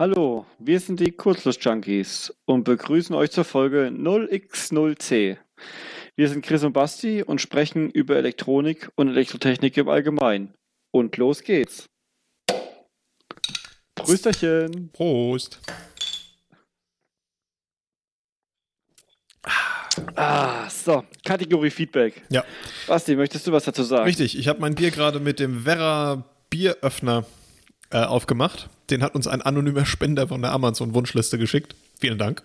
Hallo, wir sind die Kurzlust-Junkies und begrüßen euch zur Folge 0x0c. Wir sind Chris und Basti und sprechen über Elektronik und Elektrotechnik im Allgemeinen. Und los geht's. Prösterchen. Prost. Ah, so, Kategorie Feedback. Ja. Basti, möchtest du was dazu sagen? Richtig, ich habe mein Bier gerade mit dem Werra Bieröffner äh, aufgemacht. Den hat uns ein anonymer Spender von der Amazon-Wunschliste geschickt. Vielen Dank.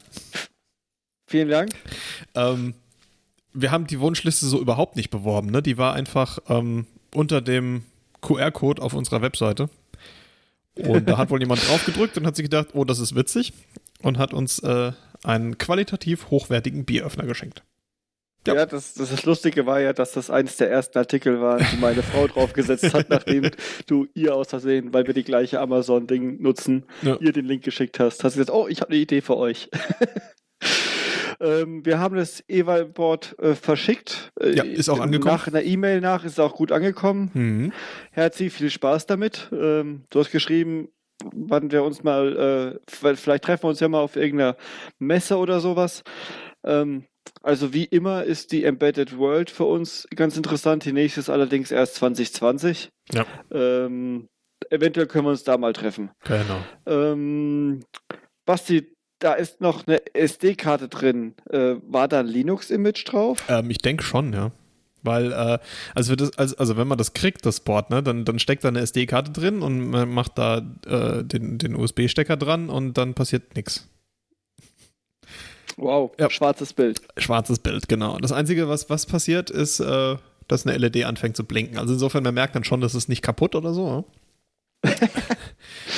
Vielen Dank. Ähm, wir haben die Wunschliste so überhaupt nicht beworben. Ne? Die war einfach ähm, unter dem QR-Code auf unserer Webseite. Und da hat wohl jemand drauf gedrückt und hat sich gedacht, oh, das ist witzig. Und hat uns äh, einen qualitativ hochwertigen Bieröffner geschenkt. Ja, Ja. das, das, das Lustige war ja, dass das eines der ersten Artikel war, die meine Frau draufgesetzt hat, nachdem du ihr aus Versehen, weil wir die gleiche Amazon-Ding nutzen, Ja. ihr den Link geschickt hast. Hast du gesagt, oh, ich habe eine Idee für euch. ähm, wir haben das Eval-Board äh, verschickt. Äh, Ja, ist auch angekommen. Nach einer E-Mail nach ist es auch gut angekommen. Mhm. Herzi, viel Spaß damit. Ähm, du hast geschrieben, wann wir uns mal, äh, vielleicht vielleicht treffen wir uns ja mal auf irgendeiner Messe oder sowas. Ähm, also wie immer ist die Embedded World für uns ganz interessant. Die nächste ist allerdings erst 2020. Ja. Ähm, eventuell können wir uns da mal treffen. Genau. Ähm, Basti, da ist noch eine SD-Karte drin. Äh, war da ein Linux-Image drauf? Ähm, ich denke schon, ja. Weil, äh, also, das, also, also wenn man das kriegt, das Board, ne, dann, dann steckt da eine SD-Karte drin und man macht da äh, den, den USB-Stecker dran und dann passiert nichts. Wow, Ja. schwarzes Bild. Schwarzes Bild, genau. Das Einzige, was, was passiert, ist, äh, dass eine LED anfängt zu blinken. Also insofern, man merkt dann schon, dass es nicht kaputt oder so. ne?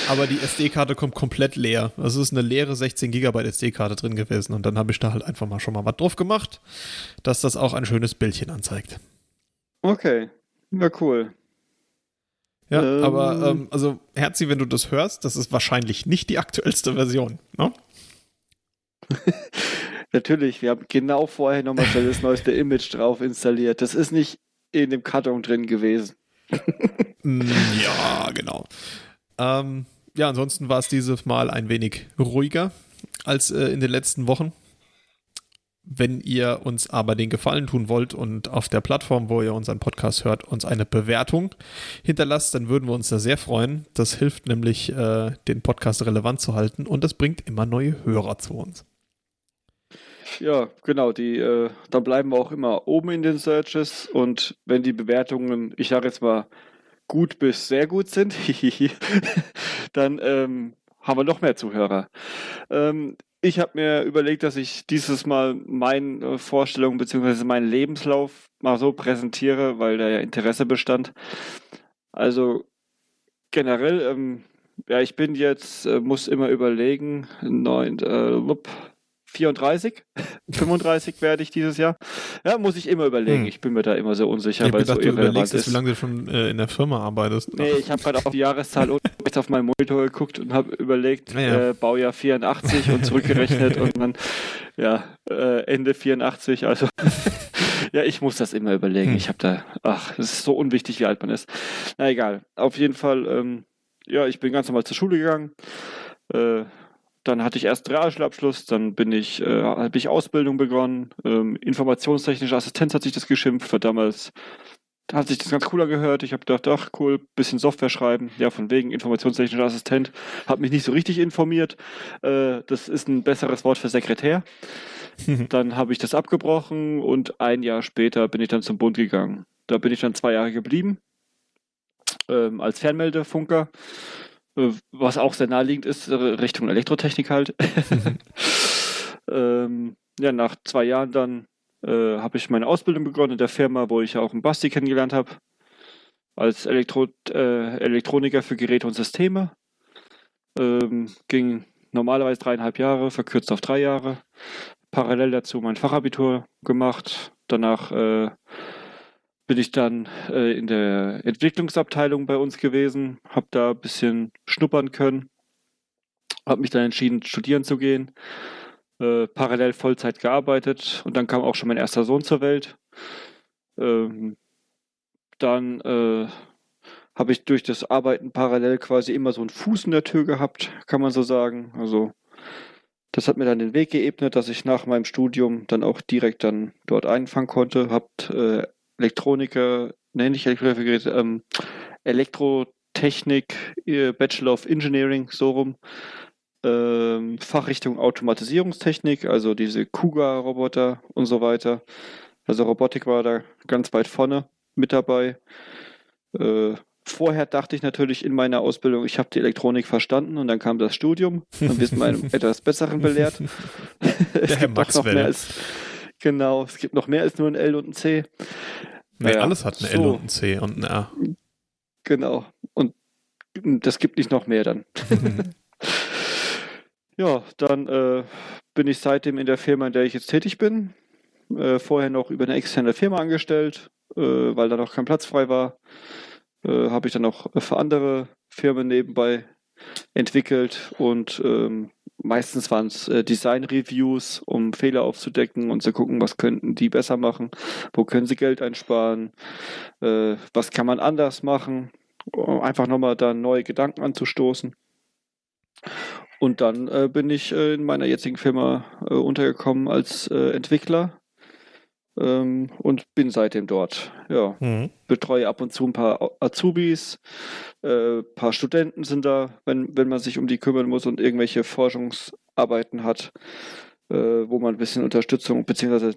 Aber die SD-Karte kommt komplett leer. Es ist eine leere 16 GB SD-Karte drin gewesen und dann habe ich da halt einfach mal schon mal was drauf gemacht, dass das auch ein schönes Bildchen anzeigt. Okay, ja cool. Ja, Ähm. aber ähm, also Herzi, wenn du das hörst, das ist wahrscheinlich nicht die aktuellste Version. Ne? Natürlich, wir haben genau vorher nochmal das neueste Image drauf installiert. Das ist nicht in dem Karton drin gewesen. Mm, ja, genau. Ähm, ja, ansonsten war es dieses Mal ein wenig ruhiger als äh, in den letzten Wochen. Wenn ihr uns aber den Gefallen tun wollt und auf der Plattform, wo ihr unseren Podcast hört, uns eine Bewertung hinterlasst, dann würden wir uns da sehr freuen. Das hilft nämlich, äh, den Podcast relevant zu halten und das bringt immer neue Hörer zu uns. Ja, genau, die, äh, da bleiben wir auch immer oben in den Searches und wenn die Bewertungen, ich sage jetzt mal, gut bis sehr gut sind, dann ähm, haben wir noch mehr Zuhörer. Ähm, ich habe mir überlegt, dass ich dieses Mal meine Vorstellung bzw. meinen Lebenslauf mal so präsentiere, weil da ja Interesse bestand. Also generell, ähm, ja, ich bin jetzt, äh, muss immer überlegen, neun, äh, 34, 35 werde ich dieses Jahr. Ja, muss ich immer überlegen. Hm. Ich bin mir da immer so unsicher, ich weil es so gedacht, du überlegst ist. wie lange du schon äh, in der Firma arbeitest. Nee, ich habe gerade auf die Jahreszahl und jetzt auf meinen Monitor geguckt und habe überlegt, Ja, ja. Äh, Baujahr 84 und zurückgerechnet und dann, ja, äh, Ende 84. Also, ja, ich muss das immer überlegen. Hm. Ich habe da, ach, es ist so unwichtig, wie alt man ist. Na egal. Auf jeden Fall, ähm, ja, ich bin ganz normal zur Schule gegangen. Äh, dann hatte ich erst Realschulabschluss, dann bin ich, äh, habe ich Ausbildung begonnen. Ähm, informationstechnische Assistenz hat sich das geschimpft, weil damals hat sich das ganz cool angehört. Ich habe gedacht, ach cool, bisschen Software schreiben. Ja, von wegen informationstechnischer Assistent. Habe mich nicht so richtig informiert. Äh, das ist ein besseres Wort für Sekretär. Dann habe ich das abgebrochen und ein Jahr später bin ich dann zum Bund gegangen. Da bin ich dann zwei Jahre geblieben ähm, als Fernmeldefunker, was auch sehr naheliegend ist, äh, Richtung Elektrotechnik halt. ähm, ja, nach zwei Jahren dann äh, habe ich meine Ausbildung begonnen in der Firma, wo ich auch einen Basti kennengelernt habe, als Elektro äh, Elektroniker für Geräte und Systeme. Ähm, ging normalerweise dreieinhalb Jahre, verkürzt auf drei Jahre. Parallel dazu mein Fachabitur gemacht. Danach äh, bin ich dann äh, in der Entwicklungsabteilung bei uns gewesen, habe da ein bisschen schnuppern können, habe mich dann entschieden, studieren zu gehen, äh, parallel Vollzeit gearbeitet und dann kam auch schon mein erster Sohn zur Welt. Ähm, dann äh, habe ich durch das Arbeiten parallel quasi immer so einen Fuß in der Tür gehabt, kann man so sagen. Also das hat mir dann den Weg geebnet, dass ich nach meinem Studium dann auch direkt dann dort einfangen konnte. Habt äh, Elektroniker, nenne ich Elektroniker, ähm, Elektrotechnik, äh, Bachelor of Engineering, so rum. Ähm, Fachrichtung Automatisierungstechnik, also diese Kuga-Roboter und so weiter. Also Robotik war da ganz weit vorne mit dabei. Äh, vorher dachte ich natürlich in meiner Ausbildung, ich habe die Elektronik verstanden und dann kam das Studium und wir sind einem etwas Besseren belehrt. es Der gibt noch mehr als, genau, es gibt noch mehr als nur ein L und ein C. Nee, alles hat ein so, L und ein C und ein R. Genau. Und das gibt nicht noch mehr dann. ja, dann äh, bin ich seitdem in der Firma, in der ich jetzt tätig bin. Äh, vorher noch über eine externe Firma angestellt, äh, weil da noch kein Platz frei war. Äh, Habe ich dann auch für andere Firmen nebenbei entwickelt und ähm, meistens waren es äh, Design-Reviews, um Fehler aufzudecken und zu gucken, was könnten die besser machen, wo können sie Geld einsparen, äh, was kann man anders machen, um einfach nochmal da neue Gedanken anzustoßen. Und dann äh, bin ich äh, in meiner jetzigen Firma äh, untergekommen als äh, Entwickler ähm, und bin seitdem dort. Ja, mhm. betreue ab und zu ein paar Azubis, ein äh, paar Studenten sind da, wenn, wenn man sich um die kümmern muss und irgendwelche Forschungsarbeiten hat, äh, wo man ein bisschen Unterstützung beziehungsweise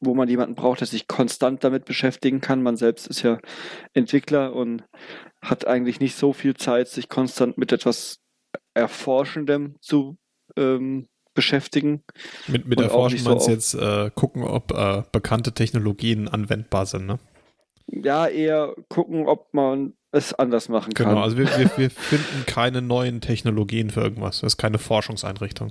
wo man jemanden braucht, der sich konstant damit beschäftigen kann. Man selbst ist ja Entwickler und hat eigentlich nicht so viel Zeit, sich konstant mit etwas Erforschendem zu ähm, beschäftigen. Mit, mit Erforschen so meinst du jetzt äh, gucken, ob äh, bekannte Technologien anwendbar sind, ne? Ja, eher gucken, ob man es anders machen genau, kann. Genau, also wir, wir, wir finden keine neuen Technologien für irgendwas. Das ist keine Forschungseinrichtung.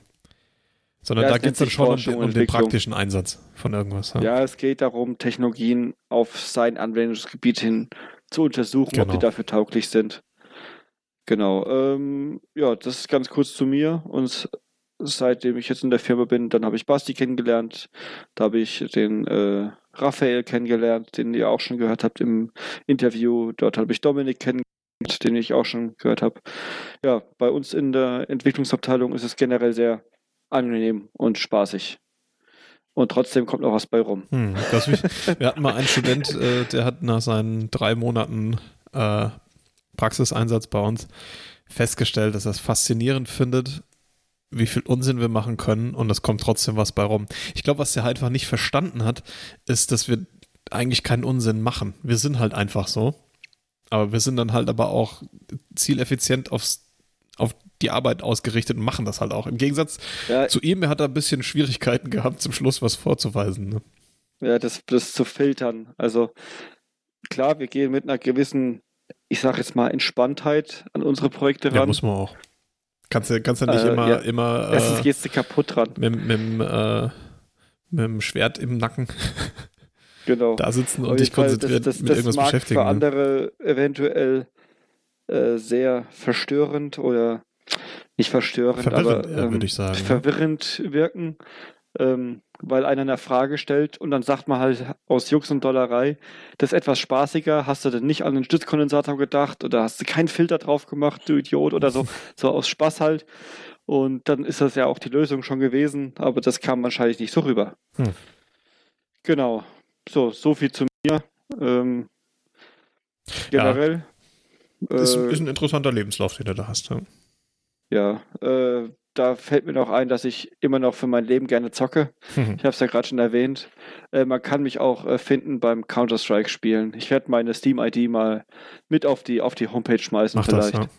Sondern ja, da geht es dann schon um, den, um den praktischen Einsatz von irgendwas. Ja. ja. es geht darum, Technologien auf sein Anwendungsgebiet hin zu untersuchen, genau. ob die genau. dafür tauglich sind. Genau. Ähm, ja, das ist ganz kurz zu mir. Und seitdem ich jetzt in der Firma bin, dann habe ich Basti kennengelernt, da habe ich den äh, Raphael kennengelernt, den ihr auch schon gehört habt im Interview. Dort habe ich Dominik kennengelernt, den ich auch schon gehört habe. Ja, bei uns in der Entwicklungsabteilung ist es generell sehr angenehm und spaßig. Und trotzdem kommt noch was bei rum. Hm, wir hatten mal einen Student, äh, der hat nach seinen drei Monaten äh, Praxiseinsatz bei uns festgestellt, dass er es faszinierend findet, wie viel Unsinn wir machen können und es kommt trotzdem was bei rum. Ich glaube, was er halt einfach nicht verstanden hat, ist, dass wir eigentlich keinen Unsinn machen. Wir sind halt einfach so. Aber wir sind dann halt aber auch zieleffizient aufs, auf die Arbeit ausgerichtet und machen das halt auch. Im Gegensatz ja, zu ihm, er hat da ein bisschen Schwierigkeiten gehabt, zum Schluss was vorzuweisen. Ne? Ja, das, das zu filtern. Also klar, wir gehen mit einer gewissen, ich sag jetzt mal, Entspanntheit an unsere Projekte ran. Ja, muss man auch. Kannst du kannst ja nicht äh, immer, ja. immer. Erstens äh, gehst du kaputt dran. Mit, mit, äh, mit dem Schwert im Nacken. Genau. Da sitzen und dich konzentriert das, das, mit das irgendwas mag beschäftigen. Für ne? andere eventuell äh, sehr verstörend oder nicht verstörend, verwirrend, aber ähm, würde ich sagen. Verwirrend ja. wirken ähm, weil einer eine Frage stellt und dann sagt man halt aus Jux und Dollerei, das ist etwas spaßiger, hast du denn nicht an den Stützkondensator gedacht oder hast du keinen Filter drauf gemacht, du Idiot oder so, so aus Spaß halt. Und dann ist das ja auch die Lösung schon gewesen, aber das kam wahrscheinlich nicht so rüber. Hm. Genau. So, so viel zu mir. Ähm, generell. Ja. Ist, äh, ist, ein interessanter Lebenslauf, den du da hast. Ja, ja äh, da fällt mir noch ein, dass ich immer noch für mein Leben gerne zocke. Mhm. Ich habe es ja gerade schon erwähnt. Äh, man kann mich auch äh, finden beim Counter-Strike spielen. Ich werde meine Steam-ID mal mit auf die, auf die Homepage schmeißen Mach vielleicht. Das, ja.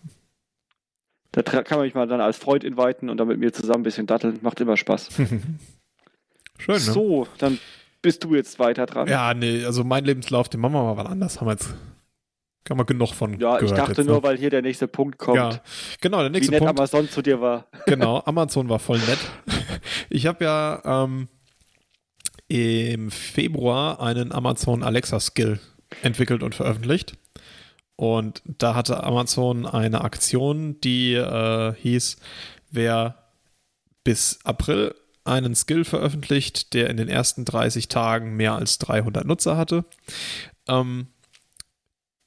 Da kann man mich mal dann als Freund inviten und dann mit mir zusammen ein bisschen datteln. Macht immer Spaß. Schön, ne? So, dann bist du jetzt weiter dran. Ja, nee, also mein Lebenslauf, den machen wir mal wann anders. Haben wir jetzt kann man genug von Ja, ich dachte jetzt, nur, ne? weil hier der nächste Punkt kommt. Ja, genau, der nächste Wie nett Punkt. Amazon zu dir war. Genau, Amazon war voll nett. Ich habe ja ähm, im Februar einen Amazon Alexa Skill entwickelt und veröffentlicht. Und da hatte Amazon eine Aktion, die äh, hieß, wer bis April einen Skill veröffentlicht, der in den ersten 30 Tagen mehr als 300 Nutzer hatte, ähm,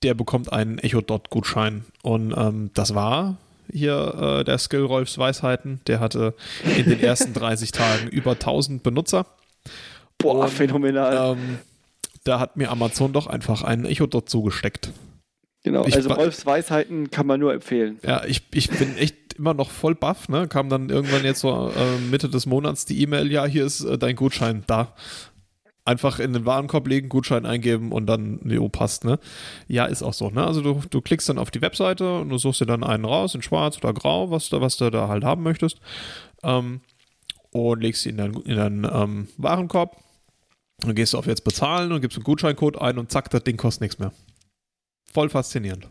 der bekommt einen Echo Dot Gutschein. Und ähm, das war hier äh, der Skill Rolfs Weisheiten. Der hatte in den ersten 30 Tagen über 1000 Benutzer. Boah, Und, phänomenal. Ähm, da hat mir Amazon doch einfach einen Echo Dot zugesteckt. Genau, ich also Rolfs Weisheiten kann man nur empfehlen. Ja, ich, ich bin echt immer noch voll baff, ne? Kam dann irgendwann jetzt so äh, Mitte des Monats die E-Mail, ja, hier ist äh, dein Gutschein da. Einfach in den Warenkorb legen, Gutschein eingeben und dann, jo, passt, ne? Ja, ist auch so, ne? Also du, du klickst dann auf die Webseite und du suchst dir dann einen raus, in schwarz oder grau, was, da, was du da halt haben möchtest. Ähm, und legst ihn in deinen, in deinen ähm, Warenkorb. Dann gehst du auf jetzt bezahlen und gibst einen Gutscheincode ein und zack, das Ding kostet nichts mehr voll faszinierend.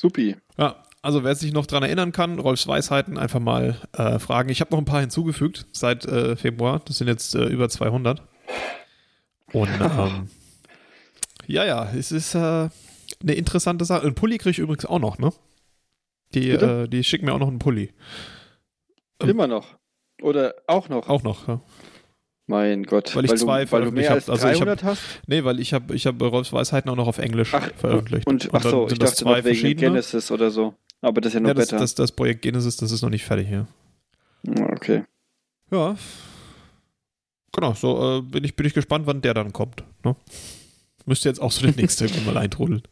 Supi. Ja, also wer sich noch daran erinnern kann, Rolfs Weisheiten einfach mal äh, fragen. Ich habe noch ein paar hinzugefügt seit äh, Februar. Das sind jetzt äh, über 200. Und ähm, ja, ja, es ist äh, eine interessante Sache. Ein Pulli kriege ich übrigens auch noch, ne? Die, äh, die schicken mir auch noch einen Pulli. Immer noch. Oder auch noch. Auch noch, ja. Mein Gott. Weil ich weil zwei du, weil du mehr als 300 also ich hab, hast? Nee, weil ich habe ich hab Rolfs Weisheiten auch noch auf Englisch ach, veröffentlicht. Und, ach so, ich dachte zwei noch wegen Genesis oder so. Aber das ist ja noch ja, das, besser. Das, das Projekt Genesis, das ist noch nicht fertig hier. Okay. Ja. Genau, so äh, bin, ich, bin ich gespannt, wann der dann kommt. Ne? Müsste jetzt auch so der nächste irgendwann mal eintrudeln.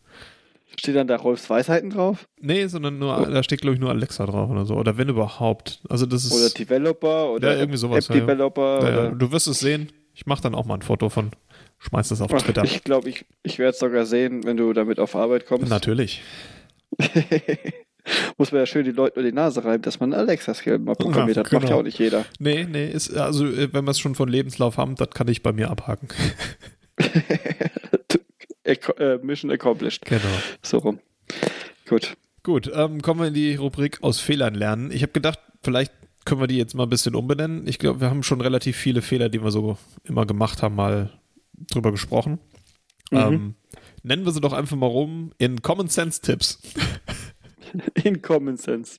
Steht dann da Rolfs Weisheiten drauf? Nee, sondern nur, oh. da steht, glaube ich, nur Alexa drauf oder so. Oder wenn überhaupt. Also das ist. Oder Developer oder ja, irgendwie sowas, App Developer. Ja, ja. Du wirst es sehen. Ich mache dann auch mal ein Foto von. Schmeiß das auf Twitter. Ich glaube, ich, ich werde es sogar sehen, wenn du damit auf Arbeit kommst. Natürlich. Muss man ja schön die Leute nur die Nase reiben, dass man Alexa-Skill mal programmiert ja, hat. Genau. Macht ja auch nicht jeder. Nee, nee, ist, also äh, wenn wir es schon von Lebenslauf haben, das kann ich bei mir abhaken. Äh, Mission accomplished. Genau. So rum. Gut. Gut, ähm, kommen wir in die Rubrik aus Fehlern lernen. Ich habe gedacht, vielleicht können wir die jetzt mal ein bisschen umbenennen. Ich glaube, wir haben schon relativ viele Fehler, die wir so immer gemacht haben, mal drüber gesprochen. Mhm. Ähm, nennen wir sie doch einfach mal rum in Common Sense Tipps. In Common Sense.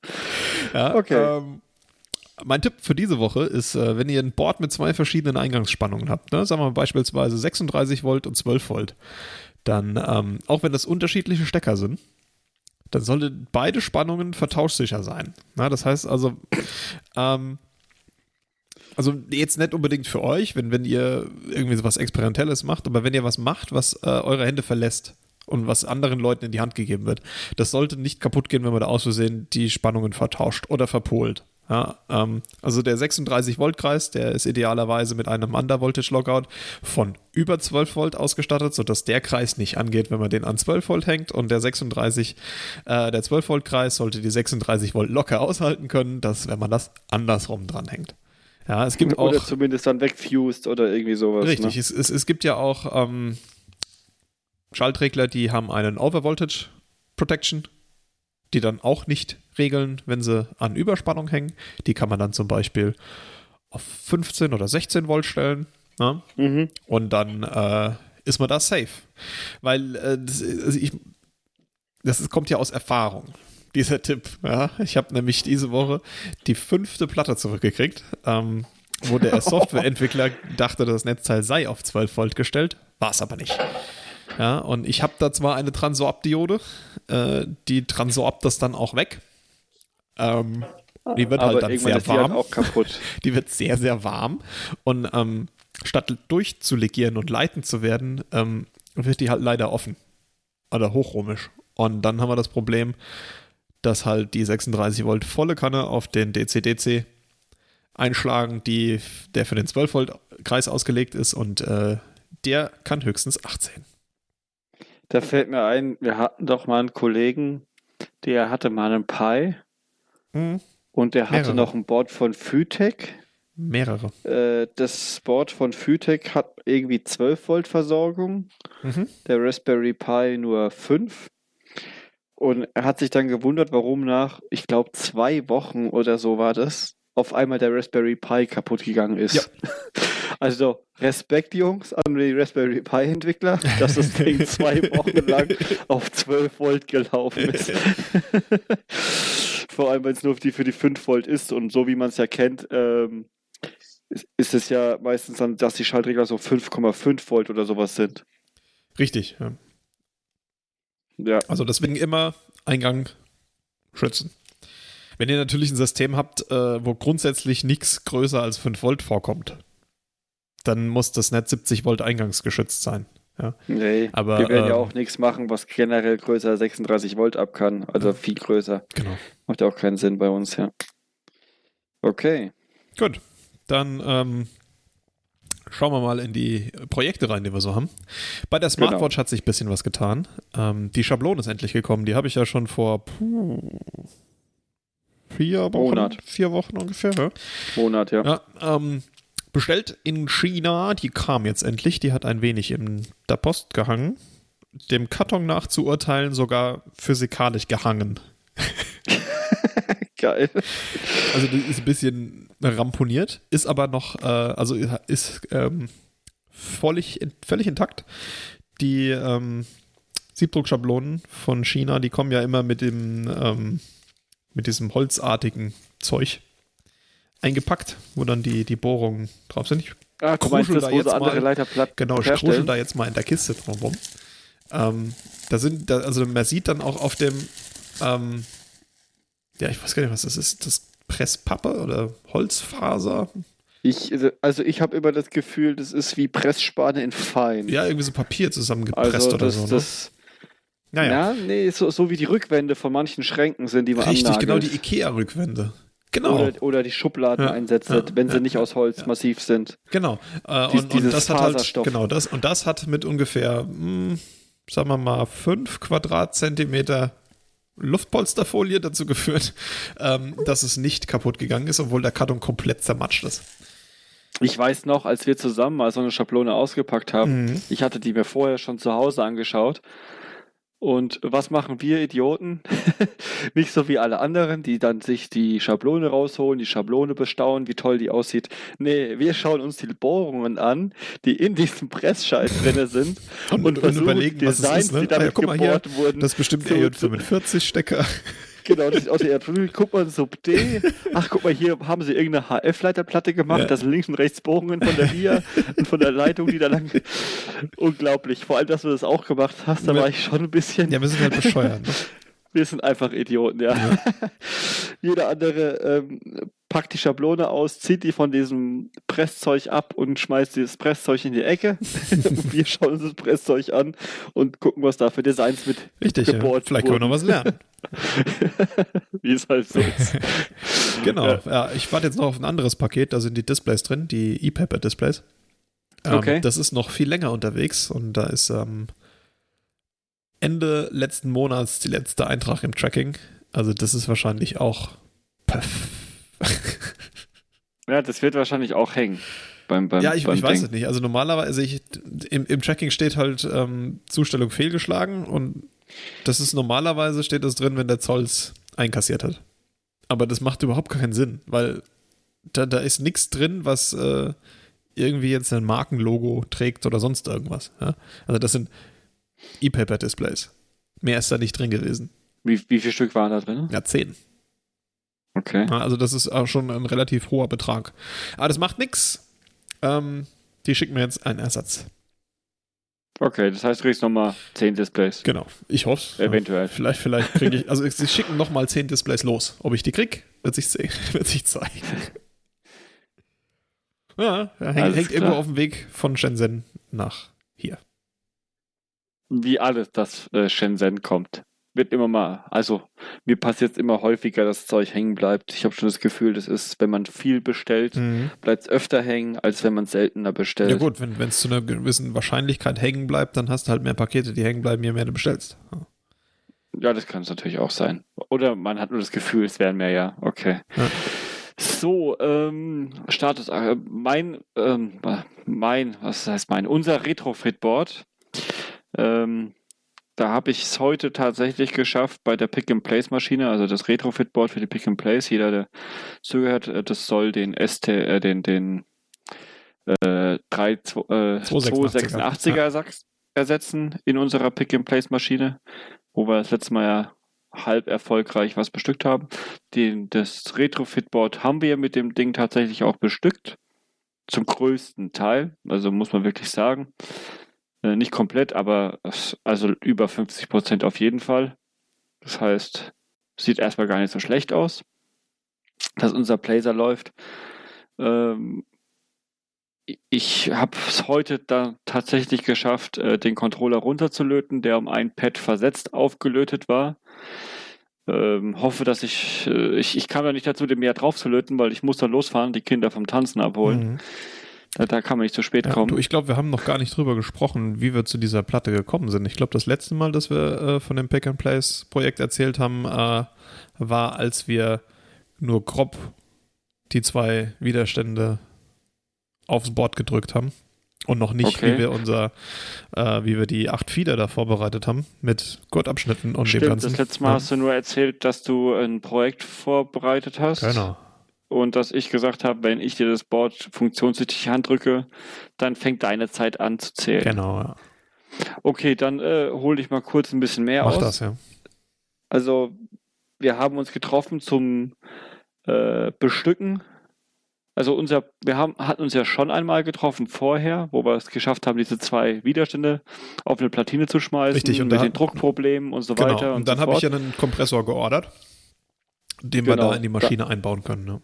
Ja, okay. Ähm, mein Tipp für diese Woche ist, äh, wenn ihr ein Board mit zwei verschiedenen Eingangsspannungen habt, ne, sagen wir beispielsweise 36 Volt und 12 Volt, dann, ähm, auch wenn das unterschiedliche Stecker sind, dann sollten beide Spannungen vertauschsicher sein. Na, das heißt also, ähm, also jetzt nicht unbedingt für euch, wenn, wenn ihr irgendwie so was Experimentelles macht, aber wenn ihr was macht, was äh, eure Hände verlässt und was anderen Leuten in die Hand gegeben wird, das sollte nicht kaputt gehen, wenn man da aus Versehen die Spannungen vertauscht oder verpolt. Ja, ähm, also der 36-Volt-Kreis, der ist idealerweise mit einem Under-Voltage-Lockout von über 12 Volt ausgestattet, sodass der Kreis nicht angeht, wenn man den an 12 Volt hängt. Und der 36, äh, der 12-Volt-Kreis sollte die 36 Volt locker aushalten können, dass, wenn man das andersrum dran hängt. Ja, es gibt oder auch. zumindest dann wegfused oder irgendwie sowas. Richtig, ne? es, es, es gibt ja auch ähm, Schaltregler, die haben einen Overvoltage Protection die dann auch nicht regeln, wenn sie an Überspannung hängen. Die kann man dann zum Beispiel auf 15 oder 16 Volt stellen. Ne? Mhm. Und dann äh, ist man da safe. Weil äh, das, also ich, das ist, kommt ja aus Erfahrung, dieser Tipp. Ja? Ich habe nämlich diese Woche die fünfte Platte zurückgekriegt, ähm, wo der Softwareentwickler dachte, das Netzteil sei auf 12 Volt gestellt. War es aber nicht. Ja, und ich habe da zwar eine Transorb-Diode, äh, die transorbt das dann auch weg. Ähm, die wird halt Aber halt dann sehr warm. Die, auch kaputt. die wird sehr, sehr warm. Und ähm, statt durchzulegieren und leiten zu werden, ähm, wird die halt leider offen. Oder hochromisch. Und dann haben wir das Problem, dass halt die 36 Volt volle Kanne auf den DC-DC einschlagen, die, der für den 12 Volt Kreis ausgelegt ist und äh, der kann höchstens 18. Da fällt mir ein, wir hatten doch mal einen Kollegen, der hatte mal einen Pi mhm. und der hatte Mehrere. noch ein Board von Fytec. Mehrere. Äh, das Board von Fytec hat irgendwie 12 Volt Versorgung, mhm. der Raspberry Pi nur 5. Und er hat sich dann gewundert, warum nach, ich glaube, zwei Wochen oder so war das, auf einmal der Raspberry Pi kaputt gegangen ist. Ja. Also Respekt, Jungs, an die Raspberry Pi Entwickler, dass das Ding zwei Wochen lang auf 12 Volt gelaufen ist. Vor allem, wenn es nur für die, für die 5 Volt ist und so wie man es ja kennt, ähm, ist, ist, es ja meistens dann, dass die Schaltregler so 5,5 Volt oder sowas sind. Richtig, ja. Ja. Also deswegen immer Eingang schützen. Wenn ihr natürlich ein System habt, äh, wo grundsätzlich nichts größer als 5 Volt vorkommt, dann muss das Netz 70 Volt eingangsgeschützt sein. Ja. Nee, Aber, wir werden ja ähm, auch nichts machen, was generell größer als 36 Volt ab kann. Also viel größer. Genau. Macht ja auch keinen Sinn bei uns, ja. Okay. Gut. Dann ähm, schauen wir mal in die Projekte rein, die wir so haben. Bei der Genau. Smartwatch hat sich ein bisschen was getan. Ähm, die Schablone ist endlich gekommen. Die habe ich ja schon vor puh, vier Wochen, Monat. vier Wochen ungefähr. Ja. Monat, ja. Ja, ähm, bestellt in China, die kam jetzt endlich, die hat ein wenig in der Post gehangen. Dem Karton nach zu urteilen, sogar physikalisch gehangen. Geil. Also die ist ein bisschen ramponiert, ist aber noch, äh, also ist ähm, völlig, völlig intakt. Die ähm, Siebdruckschablonen von China, die kommen ja immer mit dem ähm, mit diesem holzartigen Zeug eingepackt, wo dann die, die Bohrungen drauf sind. Ich Ah, du meinst da jetzt andere mal- Genau, ich kruschel da jetzt mal in der Kiste drum rum. Ähm, da sind, da, also man sieht dann auch auf dem, ähm, ja, ich weiß gar nicht, was das ist, das Presspappe oder Holzfaser? Ich, also ich habe immer das Gefühl, das ist wie Pressspanne in fein. Ja, irgendwie so Papier zusammengepresst also oder das, so. Ne? das naja, ja, nee, so, so wie die Rückwände von manchen Schränken sind, die man richtig, annagelt. genau die Ikea-Rückwände. Genau, Oder, oder die Schubladen Ja, einsetzt, ja, wenn sie ja, nicht aus Holz massiv sind. genau. Äh, Dies- und, und das hat halt, genau, das, und das hat mit ungefähr, mh, sagen wir mal, fünf Quadratzentimeter Luftpolsterfolie dazu geführt, ähm, dass es nicht kaputt gegangen ist, obwohl der Karton komplett zermatscht ist. Ich weiß noch, als wir zusammen mal so eine Schablone ausgepackt haben, Mhm. ich hatte die mir vorher schon zu Hause angeschaut. Und was machen wir Idioten? Nicht so wie alle anderen, die dann sich die Schablone rausholen, die Schablone bestaunen, wie toll die aussieht. Nee, wir schauen uns die Bohrungen an, die in diesem Pressscheit drinne sind Und, und, und versuchen überlegen, was es Designs, ist. Ne? die damit Ah ja, guck mal hier, gebohrt wurden. das ist bestimmt so- EJ45-Stecker. Genau, das ist aus der Erdrümmel. Guck mal, Sub D. Ach, guck mal, hier haben sie irgendeine HF-Leiterplatte gemacht. Ja. Da sind links und rechts Bohrungen von der Via und von der Leitung, die da lang. Unglaublich. Vor allem, dass du das auch gemacht hast, da Ja. war ich schon ein bisschen. Ja, wir sind halt bescheuert. Ne? Wir sind einfach Idioten, ja. Jeder andere ähm, packt die Schablone aus, zieht die von diesem Presszeug ab und schmeißt dieses Presszeug in die Ecke. wir schauen uns das Presszeug an und gucken, was da für Designs mit Richtig, ja. gebohrt Vielleicht können wir noch was lernen. wie es halt so ist. Genau. Ja. Ja. ich warte jetzt noch auf ein anderes Paket, da sind die Displays drin, die ePaper-Displays. Ähm, Okay. Das ist noch viel länger unterwegs und da ist ähm, Ende letzten Monats die letzte Eintrag im Tracking. Also das ist wahrscheinlich auch Ja, das wird wahrscheinlich auch hängen. Beim, beim, Ja, ich, ich weiß es nicht. Also normalerweise, ich, im, im Tracking steht halt ähm, Zustellung fehlgeschlagen und das ist normalerweise steht das drin, wenn der Zoll es einkassiert hat. Aber das macht überhaupt keinen Sinn, weil da, da ist nichts drin, was äh, irgendwie jetzt ein Markenlogo trägt oder sonst irgendwas. Ja? Also das sind E-Paper-Displays. Mehr ist da nicht drin gewesen. Wie, wie viel Stück waren da drin? Ja, zehn. Okay. Ja, also das ist auch schon ein relativ hoher Betrag. Aber das macht nichts. Ähm, die schicken mir jetzt einen Ersatz. Okay, das heißt, du kriegst nochmal 10 Displays. Genau. Ich hoffe Eventuell. Vielleicht, vielleicht kriege ich, also sie schicken nochmal 10 Displays los. Ob ich die krieg, wird sich sehen, wird sich zeigen. Ja, hängt, Alles hängt klar. irgendwo auf dem Weg von Shenzhen nach hier. Wie alles, das äh, Shenzhen kommt. Wird immer mal, also mir passiert es immer häufiger, dass Zeug hängen bleibt. Ich habe schon das Gefühl, das ist, wenn man viel bestellt, bleibt es öfter hängen, als wenn man seltener bestellt. Ja gut, wenn es zu einer gewissen Wahrscheinlichkeit hängen bleibt, dann hast du halt mehr Pakete, die hängen bleiben, je mehr du bestellst. Ja. Ja, das kann es natürlich auch sein. Oder man hat nur das Gefühl, es wären mehr, ja. Okay. Ja. So, ähm, Status, äh, mein, ähm, mein, was heißt mein, unser Retrofit-Board, ähm, da habe ich es heute tatsächlich geschafft bei der Pick-and-Place-Maschine, also das Retrofit-Board für die Pick-and-Place. Jeder, der zugehört, äh, das soll den ST, äh, den, den äh, 3, äh, 286er Sachs ersetzen in unserer Pick-and-Place-Maschine, wo wir das letzte Mal ja halb erfolgreich was bestückt haben. Den, das Retrofit-Board haben wir mit dem Ding tatsächlich auch bestückt. Zum größten Teil. Also muss man wirklich sagen. Äh, nicht komplett, aber also über 50 Prozent auf jeden Fall. Das heißt, sieht erstmal gar nicht so schlecht aus, dass unser Blazer läuft. Ähm, ich habe es heute da tatsächlich geschafft, äh, den Controller runterzulöten, der um ein Pad versetzt aufgelötet war. Ähm, hoffe, dass ich, äh, ich, ich kam da nicht dazu, den mehr draufzulöten, weil ich muss dann losfahren, die Kinder vom Tanzen abholen. Mhm. Da, da, kann man nicht zu spät ja, kommen. Du, ich glaube, wir haben noch gar nicht drüber gesprochen, wie wir zu dieser Platte gekommen sind. Ich glaube, das letzte Mal, dass wir äh, von dem Pack and Place Projekt erzählt haben, äh, war, als wir nur grob die zwei Widerstände aufs Board gedrückt haben und noch nicht, okay. wie wir unser, äh, wie wir die acht Fieder da vorbereitet haben mit Gurtabschnitten und Stimmt, dem ganzen. Das letzte Mal ja. hast du nur erzählt, dass du ein Projekt vorbereitet hast. Genau. Und dass ich gesagt habe, wenn ich dir das Board funktionstüchtig handrücke, dann fängt deine Zeit an zu zählen. Genau, ja. Okay, dann äh, hole ich mal kurz ein bisschen mehr Mach aus. das, ja. Also, wir haben uns getroffen zum äh, Bestücken also unser, wir haben, hatten uns ja schon einmal getroffen vorher, wo wir es geschafft haben, diese zwei Widerstände auf eine Platine zu schmeißen. Richtig, und mit den Druckproblemen und so genau, weiter. Und, und dann so habe ich ja einen Kompressor geordert, den genau, wir da in die Maschine da, einbauen können. Ne?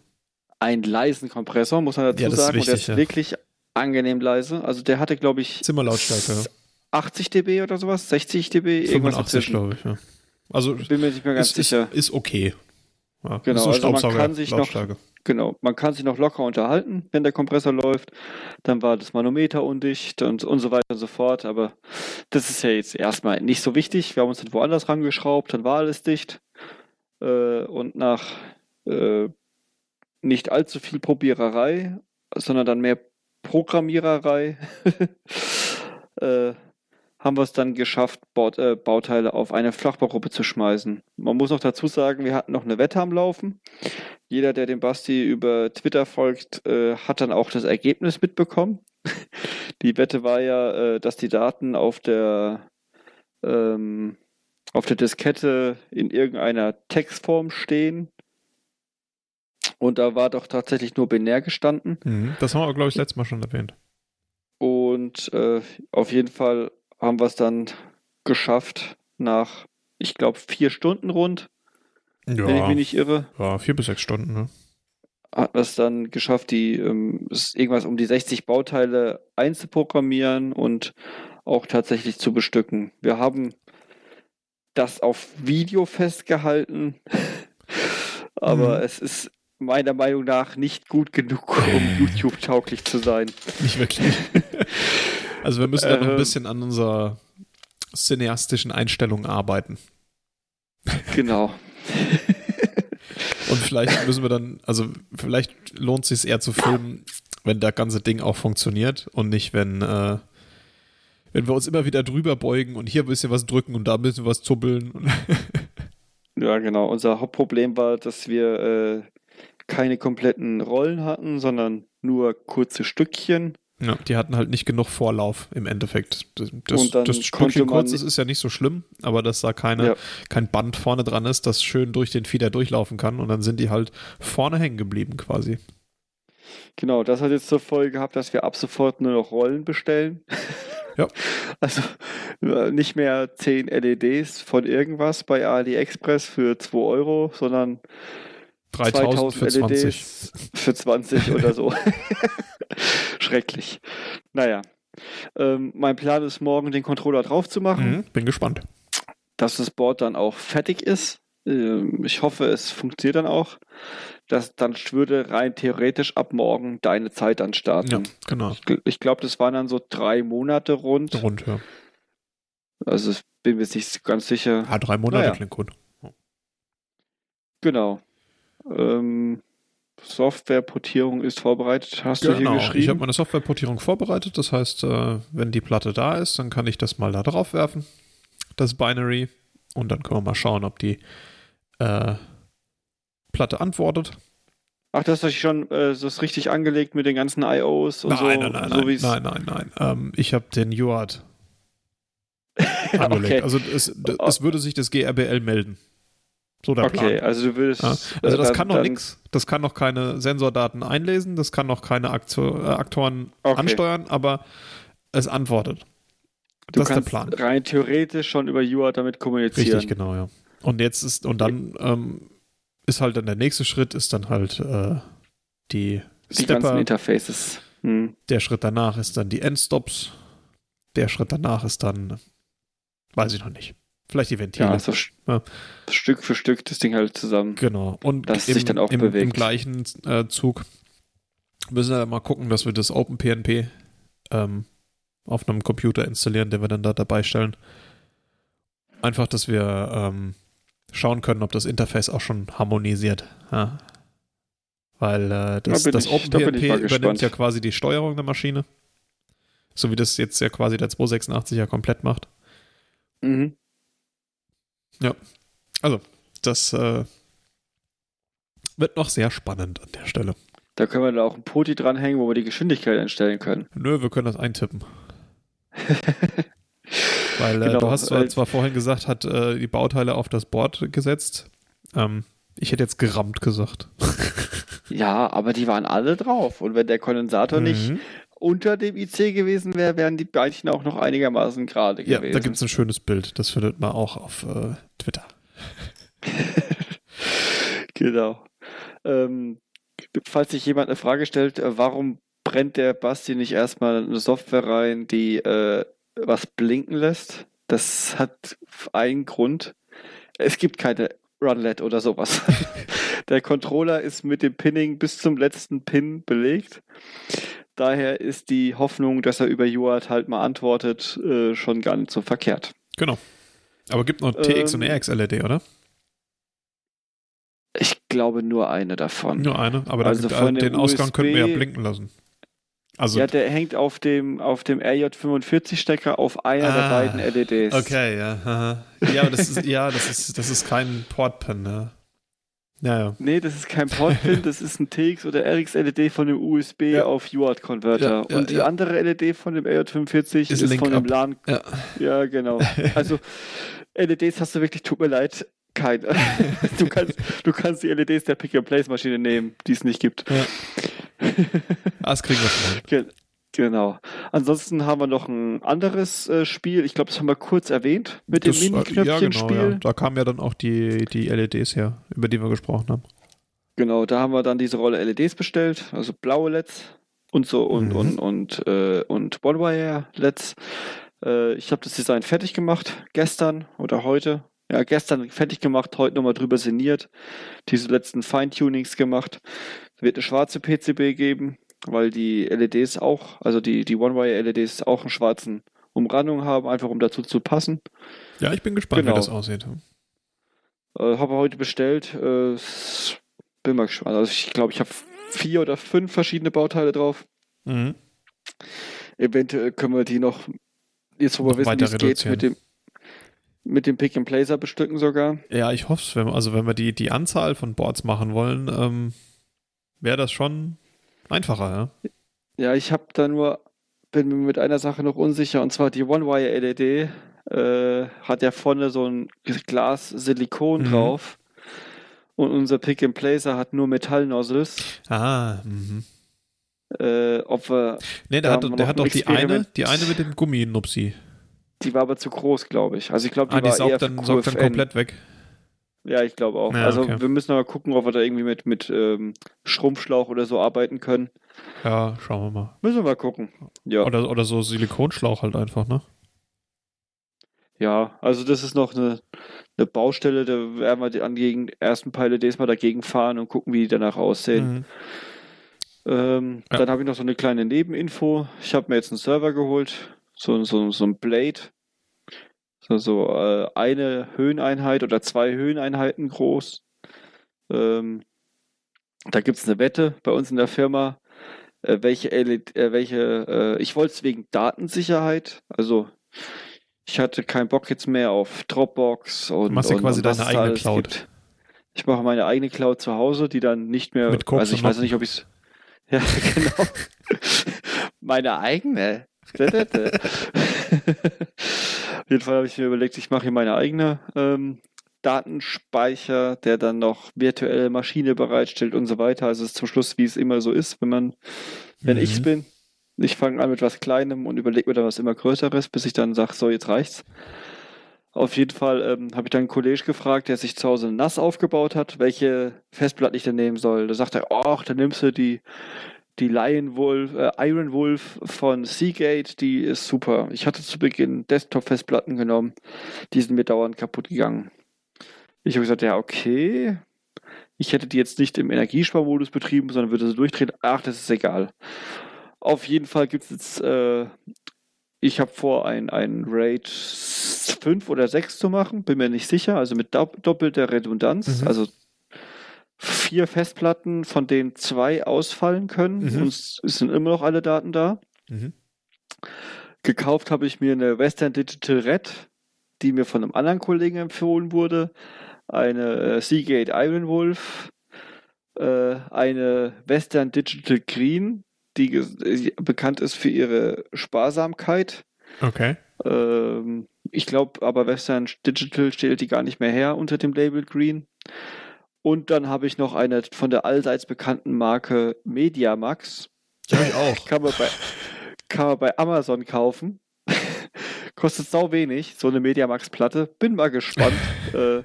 Einen leisen Kompressor, muss man dazu ja, sagen. Wichtig, und der ist ja. wirklich angenehm leise. Also der hatte, glaube ich, Zimmerlautstärke. 80 dB oder sowas, 60 dB, 85, glaube ich, ja. Also bin mir nicht mehr ganz ist, sicher. Ist, ist okay. Ja, genau, also man kann sich noch Genau, man kann sich noch locker unterhalten, wenn der Kompressor läuft. Dann war das Manometer undicht und, und so weiter und so fort. Aber das ist ja jetzt erstmal nicht so wichtig. Wir haben uns dann woanders rangeschraubt, dann war alles dicht. Äh, und nach äh, nicht allzu viel Probiererei, sondern dann mehr Programmiererei, äh, haben wir es dann geschafft, Baut, äh, Bauteile auf eine Flachbaugruppe zu schmeißen. Man muss noch dazu sagen, wir hatten noch eine Wette am Laufen. Jeder, der dem Basti über Twitter folgt, äh, hat dann auch das Ergebnis mitbekommen. die Wette war ja, äh, dass die Daten auf der ähm, auf der Diskette in irgendeiner Textform stehen. Und da war doch tatsächlich nur binär gestanden. Mhm, das haben wir, glaube ich, letztes Mal schon erwähnt. Und äh, auf jeden Fall haben wir es dann geschafft nach, ich glaube, vier Stunden rund. Ja. Wenn ich mich nicht irre. Ja, vier bis sechs Stunden, ne? Hat es dann geschafft, die ähm, irgendwas um die 60 Bauteile einzuprogrammieren und auch tatsächlich zu bestücken. Wir haben das auf Video festgehalten, aber mhm. es ist meiner Meinung nach nicht gut genug, um YouTube-tauglich zu sein. Nicht wirklich. Also wir müssen da noch ein ähm. bisschen an unserer cineastischen Einstellung arbeiten. Genau. Und vielleicht müssen wir dann, also vielleicht lohnt es sich eher zu filmen, wenn das ganze Ding auch funktioniert und nicht, wenn, äh, wenn wir uns immer wieder drüber beugen und hier ein bisschen was drücken und da ein bisschen was zuppeln. ja, genau. Unser Hauptproblem war, dass wir äh, keine kompletten Rollen hatten, sondern nur kurze Stückchen. Ja, die hatten halt nicht genug Vorlauf im Endeffekt. Das, das, Stückchen kurz ist, ist ja nicht so schlimm, aber dass da keine, ja. kein Band vorne dran ist, das schön durch den Fieder durchlaufen kann und dann sind die halt vorne hängen geblieben quasi. Genau, das hat jetzt zur Folge gehabt, dass wir ab sofort nur noch Rollen bestellen. Ja. Also äh, nicht mehr 10 LEDs von irgendwas bei AliExpress für 2 Euro, sondern 3000 für 20. LEDs für 20 oder so. Schrecklich. Naja. Ähm, mein Plan ist morgen den Controller drauf zu machen. Mhm, bin gespannt. Dass das Board dann auch fertig ist. Ähm, ich hoffe, es funktioniert dann auch. Das, dann würde rein theoretisch ab morgen deine Zeit dann starten. Ja, genau. Ich, ich glaube, das waren dann so drei Monate rund. Rund, ja. Also ich bin mir nicht ganz sicher. Ja, drei Monate naja. klingt gut. Genau. Ähm, Softwareportierung ist vorbereitet, hast genau, du hier geschrieben? Ich habe meine Softwareportierung vorbereitet. Das heißt, äh, wenn die Platte da ist, dann kann ich das mal da drauf werfen, das Binary. Und dann können wir mal schauen, ob die äh, Platte antwortet. Ach, das hast du schon äh, das richtig angelegt mit den ganzen IOs und nein, so. Nein, nein, so nein, nein, nein, nein. Ähm, ich habe den UART angelegt. okay. Also es, es würde sich das GRBL melden. So der Plan. Okay, also du willst. Ja. Also das dann, kann noch nichts. Das kann noch keine Sensordaten einlesen, das kann noch keine Aktor, äh, Aktoren okay. ansteuern, aber es antwortet. Du das ist der Plan. rein theoretisch schon über UART damit kommunizieren. Richtig, genau, ja. Und jetzt ist, und dann ähm, ist halt dann der nächste Schritt, ist dann halt äh, die, Die ganzen Stepper. Interfaces. Hm. Der Schritt danach ist dann die Endstops. Der Schritt danach ist dann, weiß ich noch nicht. Vielleicht die Ventile. Ja, so Ja. Stück für Stück das Ding halt zusammen. Genau. Und im, sich dann auch im, bewegt. im gleichen äh, Zug müssen wir mal gucken, dass wir das OpenPNP ähm, auf einem Computer installieren, den wir dann da dabei stellen. Einfach, dass wir ähm, schauen können, ob das Interface auch schon harmonisiert. Ja. Weil äh, das, das da bin OpenPNP mal übernimmt gespannt. ja quasi die Steuerung der Maschine. So wie das jetzt ja quasi der 286 ja komplett macht. Mhm. Das äh, wird noch sehr spannend an der Stelle. Da können wir da auch ein Poti dranhängen, wo wir die Geschwindigkeit einstellen können. Nö, wir können das eintippen. Weil äh, Genau, du hast zwar, zwar vorhin gesagt, hat äh, die Bauteile auf das Board gesetzt. Ähm, ich hätte jetzt gerammt gesagt. Ja, aber die waren alle drauf. Und wenn der Kondensator nicht Mhm. Unter dem IC gewesen wäre, wären die Beinchen auch noch einigermaßen gerade Ja, gewesen. da gibt es ein schönes Bild. Das findet man auch auf äh, Twitter. Genau. Ähm, falls sich jemand eine Frage stellt, äh, warum brennt der Basti nicht erstmal eine Software rein, die äh, was blinken lässt? Das hat einen Grund. Es gibt keine Runlet oder sowas. der Controller ist mit dem Pinning bis zum letzten Pin belegt. Daher ist die Hoffnung, dass er über UART halt mal antwortet, äh, schon gar nicht so verkehrt. Genau. Aber gibt noch TX und Ähm, RX-LED, oder? Ich glaube nur eine davon. Nur eine. Aber also gibt, den Ausgang könnten wir ja USB blinken lassen. Also, ja, der hängt auf dem, auf dem RJ45-Stecker auf einer der Ah, beiden LEDs. okay, ja. aha. Ja, aber das ist, ja, das ist, das ist kein Portpin, ne? Ja, ja. Nee, das ist kein Portpin, das ist ein TX oder RX-LED von dem USB Ja. auf UART-Converter. Ja, ja, Und die andere LED von dem RJ45 Ist ist, von dem. LAN. Ja. Genau. Also LEDs hast du wirklich, tut mir leid, keine. du, kannst, du kannst die LEDs der Pick-and-Place-Maschine nehmen, die es nicht gibt. ja. Das kriegen wir schon. Genau. Ansonsten haben wir noch ein anderes äh, Spiel. Ich glaube, das haben wir kurz erwähnt mit Das, dem äh, Mini-Knöpfchen-Spiel. Ja, genau, ja. Da kamen ja dann auch die, die LEDs her, über die wir gesprochen haben. Genau, da haben wir dann diese Rolle LEDs bestellt, also blaue LEDs und so und Mhm. und und äh, und One-Wire LEDs. Äh, ich habe das Design fertig gemacht gestern oder heute. Ja, gestern fertig gemacht, heute nochmal drüber sinniert, diese letzten Feintunings gemacht. Es wird eine schwarze PCB geben, weil die LEDs auch, also die, die One-Wire LEDs auch einen schwarzen Umrandung haben, einfach um dazu zu passen. Ja, ich bin gespannt, Genau. wie das aussieht. Äh, habe heute bestellt. Äh, bin mal gespannt. Also ich glaube, ich habe vier oder fünf verschiedene Bauteile drauf. Mhm. Eventuell können wir die noch, jetzt wo wir Noch wissen, wie es geht, mit dem, mit dem Pick and Placer bestücken sogar. Ja, ich hoffe es. Also wenn wir die, die Anzahl von Boards machen wollen, ähm, wäre das schon einfacher, ja? Ja, ich habe da nur, bin mir mit einer Sache noch unsicher, und zwar die One-Wire LED äh, hat ja vorne so ein Glas Silikon Mhm. drauf. Und unser Pick and Placer hat nur Metallnozzles. Ah, mhm. Äh, ob wir, Da der hat, der hat doch die eine, die eine mit dem Gummi-Nupsi. die war aber zu groß, glaube ich. Also ich glaube, die Ah, die war eher saugt dann, für saugt dann komplett weg. Ja, ich glaube auch. Ja, also okay. wir müssen aber gucken, ob wir da irgendwie mit, mit ähm, Schrumpfschlauch oder so arbeiten können. Ja, schauen wir mal. Müssen wir mal gucken. Ja, Oder, oder so Silikonschlauch halt einfach, ne? ja also das ist noch eine, eine Baustelle, da werden wir die an gegen ersten paar LEDs mal dagegen fahren und gucken, wie die danach aussehen. Mhm. Ähm, Ja. Dann habe ich noch so eine kleine Nebeninfo. Ich habe mir jetzt einen Server geholt, so, so, so ein Blade. So, so äh, eine Höheneinheit oder zwei Höheneinheiten groß. Ähm, da gibt es eine Wette bei uns in der Firma, äh, welche, äh, welche äh, ich wollte es wegen Datensicherheit, also ich hatte keinen Bock jetzt mehr auf Dropbox und, machst ja quasi deine eigene Cloud. gibt. Ich mache meine eigene Cloud zu Hause, die dann nicht mehr, Mit Koks also ich weiß nicht, ob ich es ja, genau. Meine eigene. Auf jeden Fall habe ich mir überlegt, ich mache hier meine eigene ähm, Datenspeicher, der dann noch virtuelle Maschine bereitstellt und so weiter. Also es ist zum Schluss, wie es immer so ist, wenn man, wenn Mhm. ich's bin. Ich fange an mit was Kleinem und überlege mir dann was immer Größeres, bis ich dann sage, so, jetzt reicht's. Auf jeden Fall ähm, habe ich dann einen Kollege gefragt, der sich zu Hause nass aufgebaut hat, welche Festplatte ich denn nehmen soll. Da sagt er, ach, dann nimmst du die, die Lion Wolf, äh, Iron Wolf von Seagate, die ist super. Ich hatte zu Beginn Desktop-Festplatten genommen, die sind mir dauernd kaputt gegangen. Ich habe gesagt, ja, okay. Ich hätte die jetzt nicht im Energiesparmodus betrieben, sondern würde sie durchdrehen. Ach, das ist egal. Auf jeden Fall gibt es jetzt, äh, ich habe vor, ein, ein RAID 5 oder 6 zu machen, bin mir nicht sicher, also mit doppelter Redundanz, mhm. also vier Festplatten, von denen zwei ausfallen können mhm. es sind immer noch alle Daten da. Mhm. Gekauft habe ich mir eine Western Digital Red, die mir von einem anderen Kollegen empfohlen wurde, eine äh, Seagate Iron Wolf, äh, eine Western Digital Green, die bekannt ist für ihre Sparsamkeit. Okay. Ähm, ich glaube aber Western Digital stellt die gar nicht mehr her unter dem Label Green. Und dann habe ich noch eine von der allseits bekannten Marke Mediamax. Ja, ich auch. kann, man bei, kann man bei Amazon kaufen. Kostet sau wenig, so eine Mediamax-Platte. Bin mal gespannt, äh,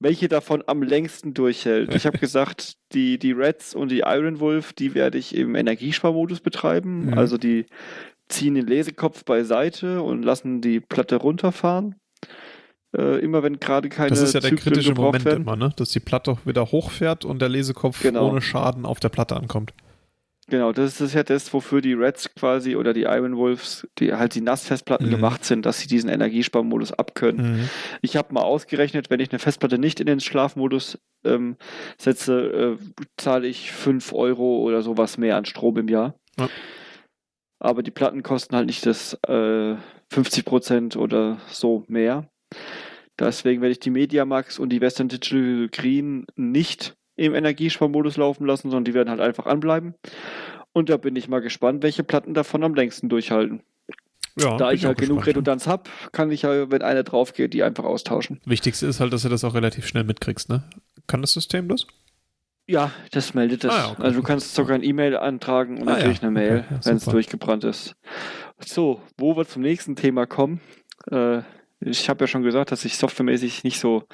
welche davon am längsten durchhält. Ich habe gesagt, die, die Reds und die Iron Wolf, die werde ich im Energiesparmodus betreiben. Mhm. Also die ziehen den Lesekopf beiseite und lassen die Platte runterfahren. Äh, immer wenn gerade keine Das ist ja der Zyklen kritische Moment werden. immer, ne? dass die Platte wieder hochfährt und der Lesekopf genau. ohne Schaden auf der Platte ankommt. Genau, das ist ja das, wofür die Reds quasi oder die Iron Wolves, die halt die Nassfestplatten mhm. gemacht sind, dass sie diesen Energiesparmodus abkönnen. Mhm. Ich habe mal ausgerechnet, wenn ich eine Festplatte nicht in den Schlafmodus ähm, setze, äh, zahle ich 5 Euro oder sowas mehr an Strom im Jahr. Ja. Aber die Platten kosten halt nicht das äh, 50 Prozent oder so mehr. Deswegen werde ich die Mediamax und die Western Digital Green nicht im Energiesparmodus laufen lassen, sondern die werden halt einfach anbleiben. Und da bin ich mal gespannt, welche Platten davon am längsten durchhalten. Ja, da ich halt genug gespannt, Redundanz habe, kann ich ja, wenn eine drauf geht, die einfach austauschen. Wichtigste ist halt, dass du das auch relativ schnell mitkriegst, ne? Kann das System das? Ja, das meldet das. Ah, ja, okay. Also du kannst sogar ein E-Mail antragen und ah, dann krieg ich eine Mail, okay, ja, wenn es durchgebrannt ist. So, wo wir zum nächsten Thema kommen. Äh, ich habe ja schon gesagt, dass ich softwaremäßig nicht so,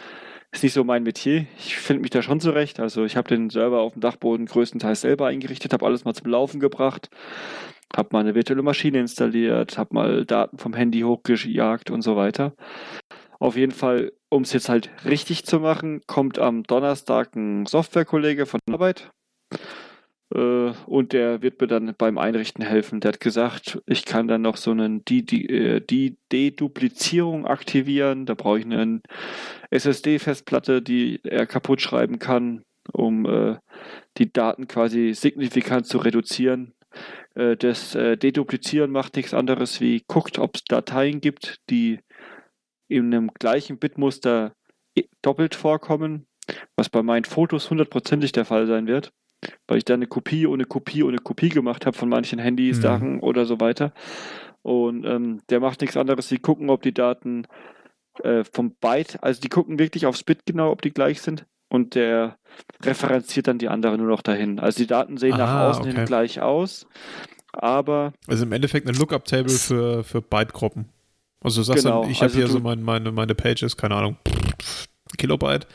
ist nicht so mein Metier. Ich finde mich da schon zurecht. Also ich habe den Server auf dem Dachboden größtenteils selber eingerichtet, habe alles mal zum Laufen gebracht, habe mal eine virtuelle Maschine installiert, habe mal Daten vom Handy hochgejagt und so weiter. Auf jeden Fall, um es jetzt halt richtig zu machen, kommt am Donnerstag ein Softwarekollege von Arbeit und der wird mir dann beim Einrichten helfen. Der hat gesagt, ich kann dann noch so die, die, äh, Deduplizierung aktivieren. Da brauche ich eine SSD-Festplatte, die er kaputt schreiben kann, um äh, die Daten quasi signifikant zu reduzieren. Äh, das äh, Deduplizieren macht nichts anderes wie guckt, ob es Dateien gibt, die in einem gleichen Bitmuster doppelt vorkommen, was bei meinen Fotos hundertprozentig der Fall sein wird weil ich da eine Kopie ohne Kopie ohne Kopie gemacht habe von manchen Handys, mhm. Sachen oder so weiter. Und ähm, der macht nichts anderes, sie gucken, ob die Daten äh, vom Byte, also die gucken wirklich aufs Bit genau, ob die gleich sind. Und der referenziert dann die anderen nur noch dahin. Also die Daten sehen ah, nach außen okay. hin gleich aus, aber. Also im Endeffekt eine Lookup-Table für, für Byte-Gruppen. Also du sagst genau, dann, ich habe also hier so mein, meine, meine Pages, keine Ahnung, Kilobyte.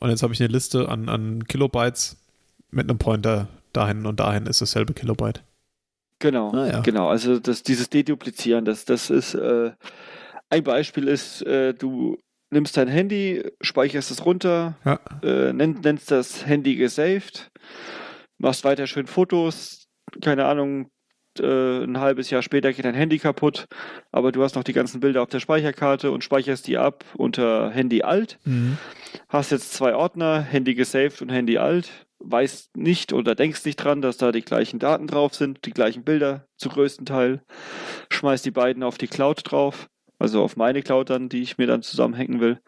Und jetzt habe ich eine Liste an, an Kilobytes mit einem Pointer dahin und dahin ist dasselbe Kilobyte. Genau, ah, ja. genau. Also das, dieses Deduplizieren, das, das ist äh, ein Beispiel ist, äh, du nimmst dein Handy, speicherst es runter, ja. äh, nennst, nennst das Handy gesaved, machst weiter schön Fotos, keine Ahnung, äh, ein halbes Jahr später geht dein Handy kaputt, aber du hast noch die ganzen Bilder auf der Speicherkarte und speicherst die ab unter Handy alt. Mhm. Hast jetzt zwei Ordner, Handy gesaved und Handy alt weißt nicht oder denkst nicht dran, dass da die gleichen Daten drauf sind, die gleichen Bilder zu größten Teil, schmeißt die beiden auf die Cloud drauf, also auf meine Cloud dann, die ich mir dann zusammenhängen will.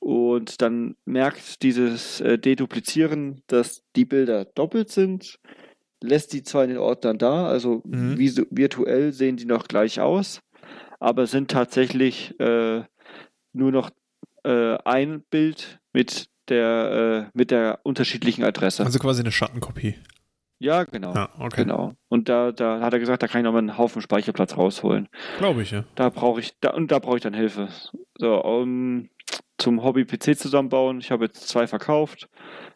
Und dann merkt dieses äh, Deduplizieren, dass die Bilder doppelt sind, lässt die zwar in den Ordnern da, also mhm. virtuell sehen die noch gleich aus, aber sind tatsächlich äh, nur noch äh, ein Bild mit der, äh, mit der unterschiedlichen Adresse. Also quasi eine Schattenkopie. Ja, genau. Ja, okay. Genau. Und da, da hat er gesagt, da kann ich noch mal einen Haufen Speicherplatz rausholen. Glaube ich, ja. Da brauche ich, da, und da brauche ich dann Hilfe. So, um, zum Hobby PC zusammenbauen. Ich habe jetzt zwei verkauft.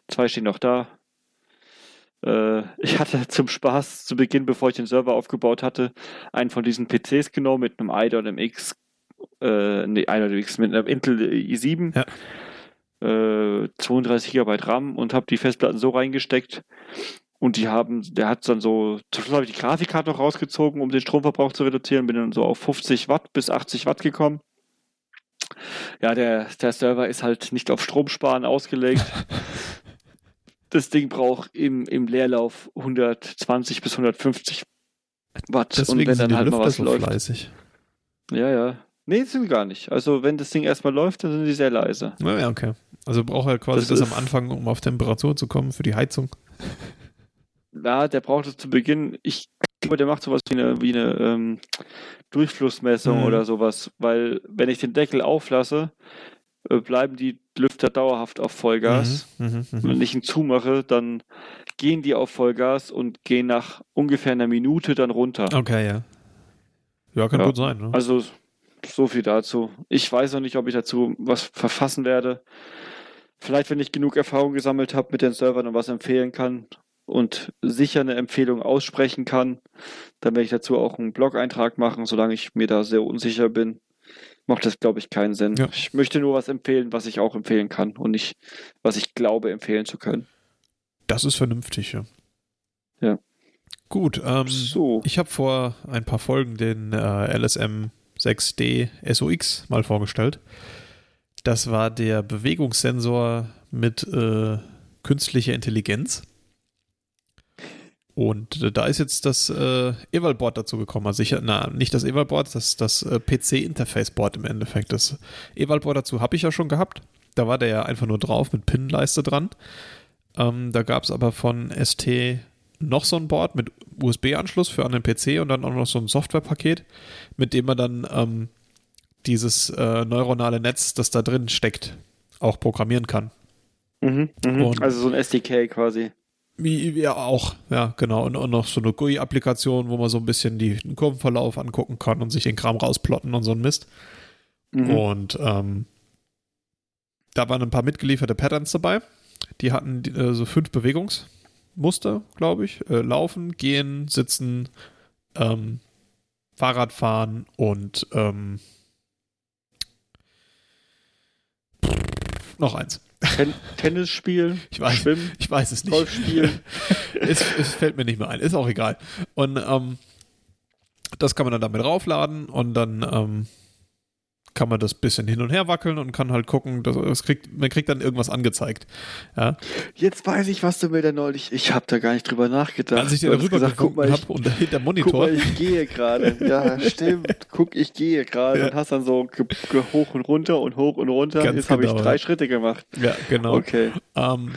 Zwei stehen noch da. Äh, ich hatte zum Spaß zu Beginn, bevor ich den Server aufgebaut hatte, einen von diesen PCs genommen mit einem i oder einem X, äh, nee, i oder X mit einem Intel i7. Ja. Äh, 32 GB RAM und habe die Festplatten so reingesteckt, und die haben, der hat dann so, zum Schluss habe ich die Grafikkarte noch rausgezogen, um den Stromverbrauch zu reduzieren, bin dann so auf 50 Watt bis 80 Watt gekommen. Ja, der, der Server ist halt nicht auf Stromsparen ausgelegt. das Ding braucht im, im Leerlauf 120 bis 150 Watt. Deswegen und wenn sind dann die halt mal Lüfter was so läuft. fleißig. Ja, ja. Nee, das sind gar nicht. Also wenn das Ding erstmal läuft, dann sind die sehr leise. Ja, okay. Also braucht er quasi Das das, am Anfang, um auf Temperatur zu kommen für die Heizung. Ja, der braucht es zu Beginn. Ich glaube, der macht sowas wie eine, wie eine ähm, Durchflussmessung Mhm. oder sowas, weil wenn ich den Deckel auflasse, bleiben die Lüfter dauerhaft auf Vollgas. Mhm, Und mhm. wenn ich ihn zumache, dann gehen die auf Vollgas und gehen nach ungefähr einer Minute dann runter. Okay, ja. Ja, kann Ja. gut sein. Ne? Also so viel dazu. Ich weiß noch nicht, ob ich dazu was verfassen werde. Vielleicht, wenn ich genug Erfahrung gesammelt habe mit den Servern und was empfehlen kann und sicher eine Empfehlung aussprechen kann, dann werde ich dazu auch einen Blog-Eintrag machen, solange ich mir da sehr unsicher bin. Macht das, glaube ich, keinen Sinn. Ja. Ich möchte nur was empfehlen, was ich auch empfehlen kann und nicht, was ich glaube, empfehlen zu können. Das ist vernünftig, ja. Ja. Gut, ähm, So. ich habe vor ein paar Folgen den äh, LSM 6D SOX mal vorgestellt. Das war der Bewegungssensor mit äh, künstlicher Intelligenz. Und äh, da ist jetzt das äh, Evalboard dazu gekommen. Also ich, na, nicht das Evalboard, das das äh, PC-Interface-Board im Endeffekt. Das Evalboard dazu habe ich ja schon gehabt. Da war der ja einfach nur drauf mit Pin-Leiste dran. Ähm, da gab es aber von ST noch so ein Board mit USB-Anschluss für an den PC und dann auch noch so ein Softwarepaket, mit dem man dann ähm, dieses äh, neuronale Netz, das da drin steckt, auch programmieren kann. Mhm. Und- Also so ein SDK quasi. Wie, ja, auch, ja, genau. Und, und noch so eine GUI-Applikation, wo man so ein bisschen die, den Kurvenverlauf angucken kann und sich den Kram rausplotten und so ein Mist. Mhm. Und ähm, da waren ein paar mitgelieferte Patterns dabei. Die hatten äh, so fünf Bewegungsmuster, glaube ich. Äh, laufen, gehen, sitzen, ähm, Fahrradfahren und ähm, noch eins. Ten Tennis spielen, Ich weiß, Schwimmen, ich weiß es nicht. Golf spielen. es, es fällt mir nicht mehr ein. Ist auch egal. Und ähm, das kann man dann damit raufladen und dann ähm, kann man das bisschen hin und her wackeln und kann halt gucken, das kriegt, man kriegt dann irgendwas angezeigt. Ja. Jetzt weiß ich, was du mir da neulich. Ich habe da gar nicht drüber nachgedacht. Als ich dir darüber gesagt, guck ich, habe und hinter guck Monitor, mal, ich gehe gerade. Ja, stimmt. Guck, ich gehe gerade Ja. und hast dann so hoch und runter und hoch und runter. Ganz Jetzt habe ich genau, drei ja. Schritte gemacht. ja, genau. Okay. Ähm,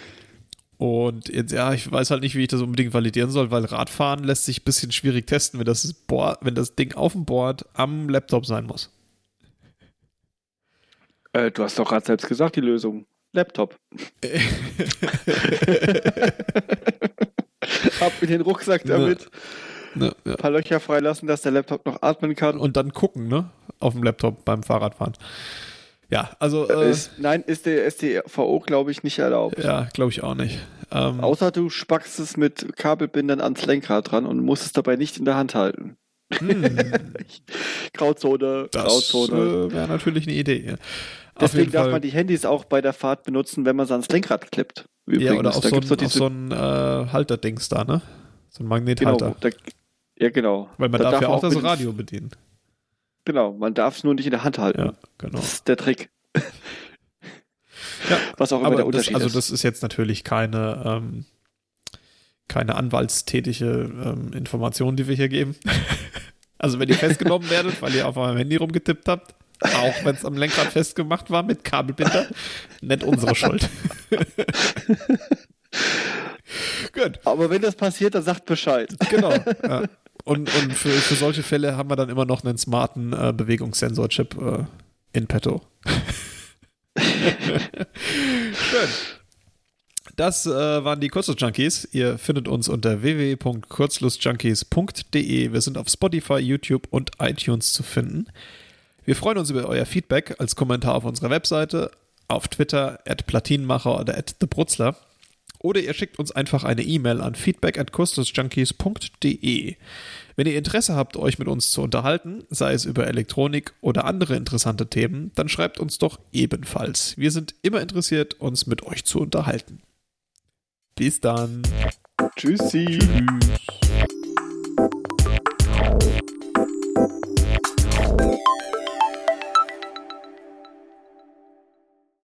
und jetzt, ja, ich weiß halt nicht, wie ich das unbedingt validieren soll, weil Radfahren lässt sich ein bisschen schwierig testen, wenn das, Board, wenn das Ding auf dem Board am Laptop sein muss. Äh, du hast doch gerade selbst gesagt, die Lösung. Laptop. Ab in den Rucksack Ja. damit. Ne, ja. Ein paar Löcher freilassen, dass der Laptop noch atmen kann. Und dann gucken, ne? Auf dem Laptop beim Fahrradfahren. Ja, also, äh, ist, nein, ist der STVO, glaube ich, nicht erlaubt. ja, glaube ich auch nicht. Ähm, Außer du spackst es mit Kabelbindern ans Lenkrad dran und musst es dabei nicht in der Hand halten. Hm, Grauzone, das Grauzone. äh, wäre natürlich eine Idee. Deswegen darf Fall, man die Handys auch bei der Fahrt benutzen, wenn man sie ans Lenkrad klippt. ja, oder auf da so ein, auf so ein äh, Halterdings da, ne? So ein Magnethalter. genau, da, ja, genau. Weil man Da darf, ja auch das mit- Radio bedienen. Genau, man darf es nur nicht in der Hand halten. Ja, genau. Das ist der Trick. Ja, Was auch immer der das, Unterschied also ist. das ist jetzt natürlich keine, ähm, keine anwaltstätige ähm, Information, die wir hier geben. also wenn ihr festgenommen werdet, weil ihr auf eurem Handy rumgetippt habt, auch wenn es am Lenkrad festgemacht war mit Kabelbinder, nicht unsere Schuld. Gut, Aber wenn das passiert, dann sagt Bescheid. genau. Ja. Und, und für, für solche Fälle haben wir dann immer noch einen smarten äh, Bewegungssensor-Chip äh, in petto. Schön. Das äh, waren die Kurzlust-Junkies. Ihr findet uns unter www.kurzlustjunkies.de. Wir sind auf Spotify, YouTube und iTunes zu finden. Wir freuen uns über euer Feedback als Kommentar auf unserer Webseite, auf Twitter, at Platinenmacher oder at TheBrutzler. Oder ihr schickt uns einfach eine E-Mail an feedback at. Wenn ihr Interesse habt, euch mit uns zu unterhalten, sei es über Elektronik oder andere interessante Themen, dann schreibt uns doch ebenfalls. Wir sind immer interessiert, uns mit euch zu unterhalten. Bis dann. Tschüssi. Tschüss.